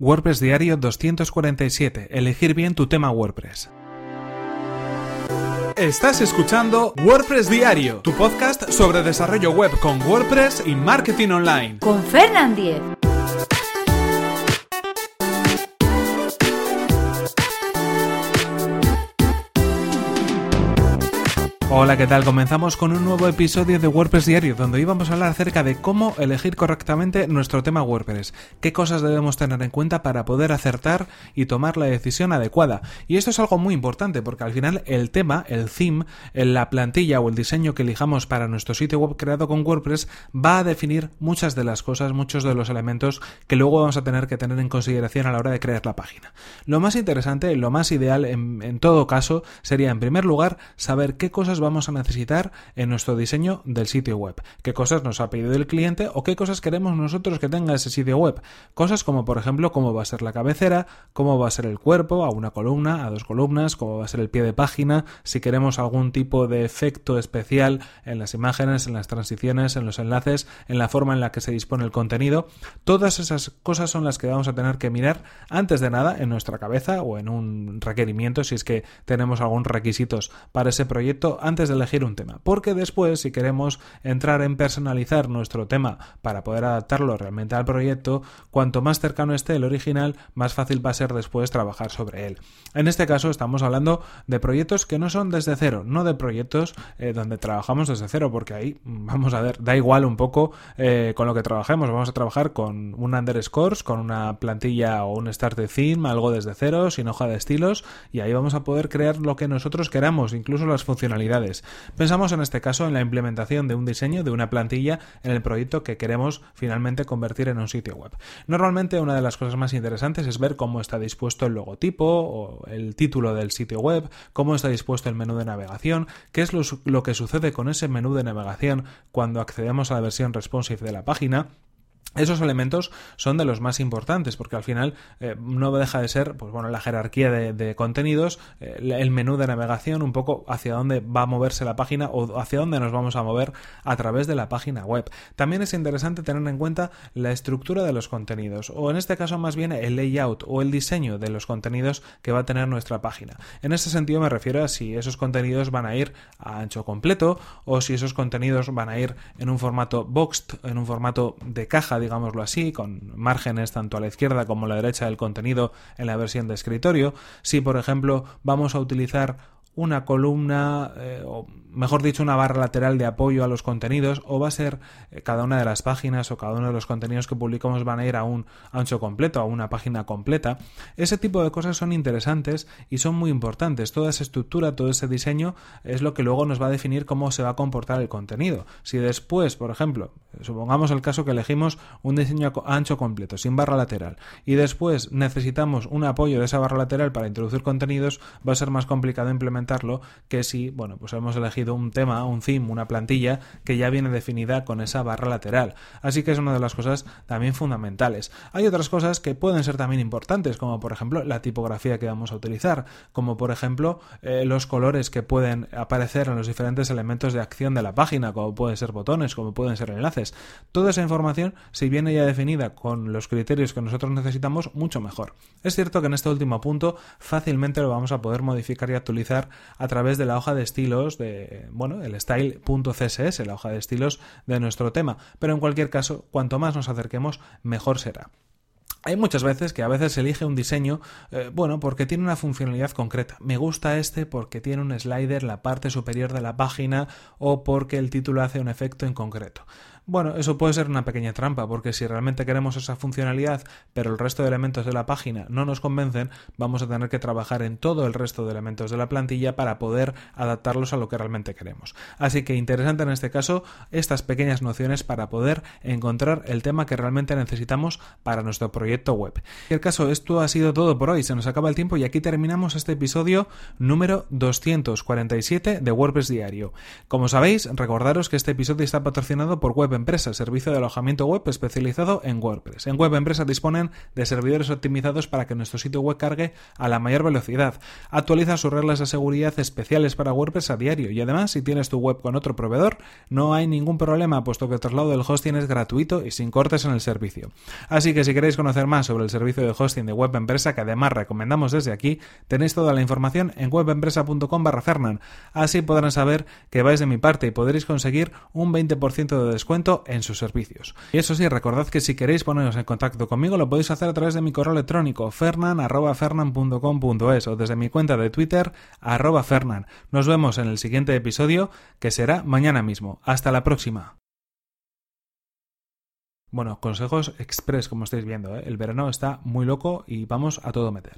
WordPress Diario 247. Elegir bien tu tema WordPress. Estás escuchando WordPress Diario, tu podcast sobre desarrollo web con WordPress y marketing online. Con Fernand Diez. Hola, ¿qué tal? Comenzamos con un nuevo episodio de WordPress Diario, donde hoy vamos a hablar acerca de cómo elegir correctamente nuestro tema WordPress, qué cosas debemos tener en cuenta para poder acertar y tomar la decisión adecuada. Y esto es algo muy importante, porque al final el tema, el theme, la plantilla o el diseño que elijamos para nuestro sitio web creado con WordPress va a definir muchas de las cosas, muchos de los elementos que luego vamos a tener que tener en consideración a la hora de crear la página. Lo más interesante, lo más ideal en, en todo caso, sería en primer lugar saber qué cosas vamos a necesitar en nuestro diseño del sitio web, qué cosas nos ha pedido el cliente o qué cosas queremos nosotros que tenga ese sitio web. Cosas como por ejemplo cómo va a ser la cabecera, cómo va a ser el cuerpo, a una columna, a dos columnas, cómo va a ser el pie de página, si queremos algún tipo de efecto especial en las imágenes, en las transiciones, en los enlaces, en la forma en la que se dispone el contenido. Todas esas cosas son las que vamos a tener que mirar antes de nada en nuestra cabeza o en un requerimiento si es que tenemos algún requisitos para ese proyecto antes de elegir un tema, porque después si queremos entrar en personalizar nuestro tema para poder adaptarlo realmente al proyecto, cuanto más cercano esté el original, más fácil va a ser después trabajar sobre él. En este caso estamos hablando de proyectos que no son desde cero, no de proyectos eh, donde trabajamos desde cero, porque ahí vamos a ver, da igual un poco eh, con lo que trabajemos, vamos a trabajar con un underscores, con una plantilla o un start theme, algo desde cero, sin hoja de estilos, y ahí vamos a poder crear lo que nosotros queramos, incluso las funcionalidades Pensamos en este caso en la implementación de un diseño de una plantilla en el proyecto que queremos finalmente convertir en un sitio web. Normalmente una de las cosas más interesantes es ver cómo está dispuesto el logotipo o el título del sitio web, cómo está dispuesto el menú de navegación, qué es lo, que sucede con ese menú de navegación cuando accedemos a la versión responsive de la página esos elementos son de los más importantes porque al final eh, no deja de ser pues bueno la jerarquía de, contenidos eh, el menú de navegación un poco hacia dónde va a moverse la página o hacia dónde nos vamos a mover a través de la página web. También es interesante tener en cuenta la estructura de los contenidos o en este caso más bien el layout o el diseño de los contenidos que va a tener nuestra página. En este sentido me refiero a si esos contenidos van a ir a ancho completo o si esos contenidos van a ir en un formato boxed en un formato de caja digámoslo así, con márgenes tanto a la izquierda como a la derecha del contenido en la versión de escritorio. Si, por ejemplo, vamos a utilizar una columna, eh, o mejor dicho, una barra lateral de apoyo a los contenidos, o va a ser eh, cada una de las páginas o cada uno de los contenidos que publicamos van a ir a un ancho completo, a una página completa. Ese tipo de cosas son interesantes y son muy importantes. Toda esa estructura, todo ese diseño es lo que luego nos va a definir cómo se va a comportar el contenido. Si después, por ejemplo, supongamos el caso que elegimos un diseño ancho completo, sin barra lateral, y después necesitamos un apoyo de esa barra lateral para introducir contenidos, va a ser más complicado implementar que si, bueno, pues hemos elegido un tema, un theme, una plantilla que ya viene definida con esa barra lateral. Así que es una de las cosas también fundamentales. Hay otras cosas que pueden ser también importantes, como por ejemplo la tipografía que vamos a utilizar, como por ejemplo eh, los colores que pueden aparecer en los diferentes elementos de acción de la página, como pueden ser botones, como pueden ser enlaces. Toda esa información, si viene ya definida con los criterios que nosotros necesitamos, mucho mejor. Es cierto que en este último punto fácilmente lo vamos a poder modificar y actualizar a través de la hoja de estilos de, bueno, el style.css, la hoja de estilos de nuestro tema. Pero en cualquier caso, cuanto más nos acerquemos, mejor será. Hay muchas veces que a veces se elige un diseño, eh, bueno, porque tiene una funcionalidad concreta. Me gusta este porque tiene un slider en la parte superior de la página o porque el título hace un efecto en concreto. Bueno, eso puede ser una pequeña trampa, porque si realmente queremos esa funcionalidad, pero el resto de elementos de la página no nos convencen, vamos a tener que trabajar en todo el resto de elementos de la plantilla para poder adaptarlos a lo que realmente queremos. Así que interesante en este caso estas pequeñas nociones para poder encontrar el tema que realmente necesitamos para nuestro proyecto web. En el caso, esto ha sido todo por hoy, se nos acaba el tiempo y aquí terminamos este episodio número 247 de WordPress Diario. Como sabéis, recordaros que este episodio está patrocinado por Web Empresa, servicio de alojamiento web especializado en WordPress. En Web Empresa disponen de servidores optimizados para que nuestro sitio web cargue a la mayor velocidad. Actualiza sus reglas de seguridad especiales para WordPress a diario y además si tienes tu web con otro proveedor no hay ningún problema puesto que el traslado del hosting es gratuito y sin cortes en el servicio. Así que si queréis conocer más sobre el servicio de hosting de Web Empresa que además recomendamos desde aquí, tenéis toda la información en webempresa.com barra Fernan. Así podrán saber que vais de mi parte y podréis conseguir un 20% de en sus servicios. Y eso sí, recordad que si queréis poneros en contacto conmigo lo podéis hacer a través de mi correo electrónico fernan.fernan.com.es o desde mi cuenta de Twitter arroba fernan. Nos vemos en el siguiente episodio que será mañana mismo. Hasta la próxima. Bueno, consejos express como estáis viendo. ¿eh? El verano está muy loco y vamos a todo meter.